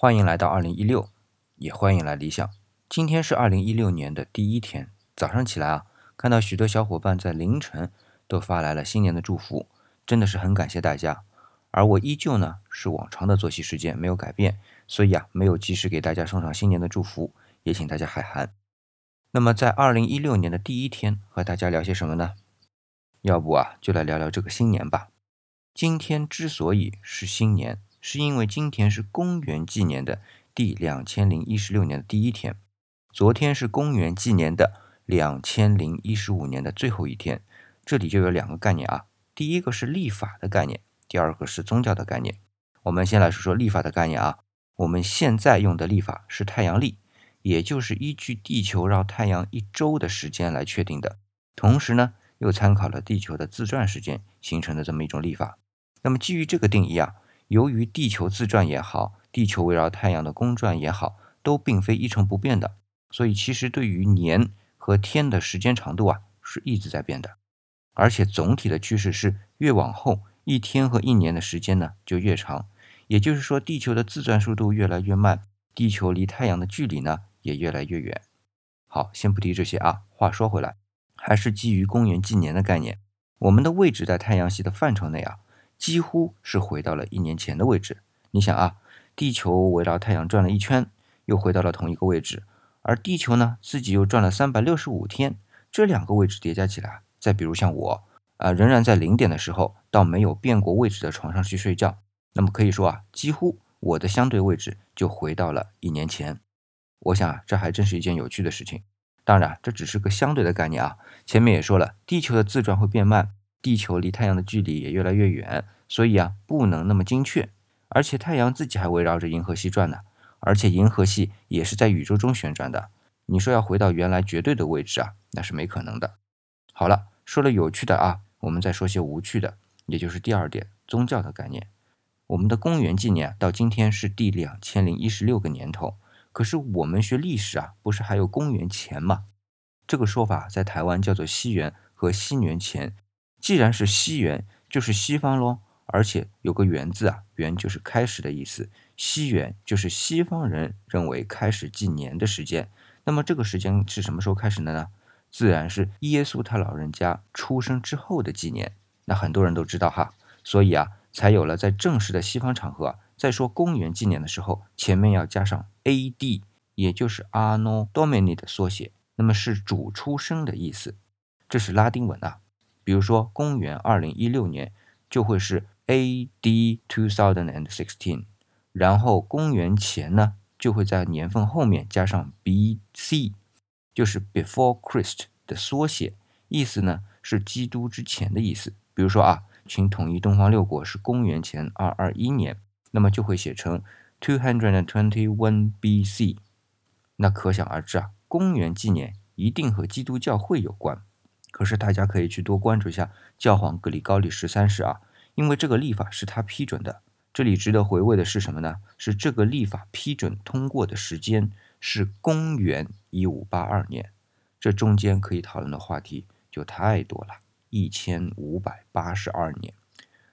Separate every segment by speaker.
Speaker 1: 欢迎来到二零一六，也欢迎来理想。今天是二零一六年的第一天，早上起来啊，看到许多小伙伴在凌晨都发来了新年的祝福，真的是很感谢大家。而我依旧呢是往常的作息时间没有改变，所以啊没有及时给大家送上新年的祝福，也请大家海涵。那么在二零一六年的第一天，和大家聊些什么呢？要不啊就来聊聊这个新年吧。今天之所以是新年。是因为今天是公元纪年的第两千零一十六年的第一天，昨天是公元纪年的两千零一十五年的最后一天。这里就有两个概念啊，第一个是历法的概念，第二个是宗教的概念。我们先来说说历法的概念啊。我们现在用的历法是太阳历，也就是依据地球绕太阳一周的时间来确定的，同时呢又参考了地球的自转时间形成的这么一种历法。那么基于这个定义啊。由于地球自转也好，地球围绕太阳的公转也好，都并非一成不变的，所以其实对于年和天的时间长度啊，是一直在变的。而且总体的趋势是，越往后一天和一年的时间呢就越长，也就是说，地球的自转速度越来越慢，地球离太阳的距离呢也越来越远。好，先不提这些啊，话说回来，还是基于公元纪年的概念，我们的位置在太阳系的范畴内啊。几乎是回到了一年前的位置。你想啊，地球围绕太阳转了一圈，又回到了同一个位置，而地球呢，自己又转了三百六十五天。这两个位置叠加起来，再比如像我啊，仍然在零点的时候到没有变过位置的床上去睡觉，那么可以说啊，几乎我的相对位置就回到了一年前。我想啊，这还真是一件有趣的事情。当然，这只是个相对的概念啊。前面也说了，地球的自转会变慢。地球离太阳的距离也越来越远，所以啊，不能那么精确。而且太阳自己还围绕着银河系转呢，而且银河系也是在宇宙中旋转的。你说要回到原来绝对的位置啊，那是没可能的。好了，说了有趣的啊，我们再说些无趣的，也就是第二点，宗教的概念。我们的公元纪年到今天是第两千零一十六个年头，可是我们学历史啊，不是还有公元前吗？这个说法在台湾叫做西元和西元前。既然是西元，就是西方喽，而且有个“元”字啊，“元”就是开始的意思。西元就是西方人认为开始纪年的时间。那么这个时间是什么时候开始的呢？自然是耶稣他老人家出生之后的纪年。那很多人都知道哈，所以啊，才有了在正式的西方场合啊，在说公元纪年的时候，前面要加上 A.D.，也就是 Anno Domini 的缩写，那么是主出生的意思。这是拉丁文啊。比如说，公元二零一六年就会是 A.D. two thousand and sixteen，然后公元前呢就会在年份后面加上 B.C.，就是 Before Christ 的缩写，意思呢是基督之前的意思。比如说啊，请统一东方六国是公元前二二一年，那么就会写成 two hundred and twenty one B.C.，那可想而知啊，公元纪年一定和基督教会有关。可是大家可以去多关注一下教皇格里高利十三世啊，因为这个立法是他批准的。这里值得回味的是什么呢？是这个立法批准通过的时间是公元一五八二年，这中间可以讨论的话题就太多了，一千五百八十二年。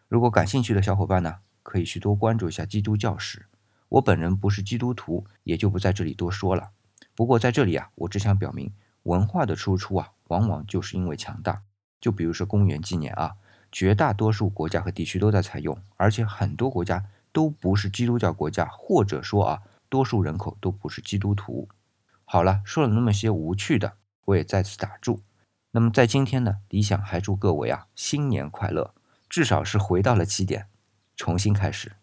Speaker 1: 如果感兴趣的小伙伴呢，可以去多关注一下基督教史。我本人不是基督徒，也就不在这里多说了。不过在这里啊，我只想表明。文化的输出啊，往往就是因为强大。就比如说公元纪年啊，绝大多数国家和地区都在采用，而且很多国家都不是基督教国家，或者说啊，多数人口都不是基督徒。好了，说了那么些无趣的，我也再次打住。那么在今天呢，理想还祝各位啊，新年快乐，至少是回到了起点，重新开始。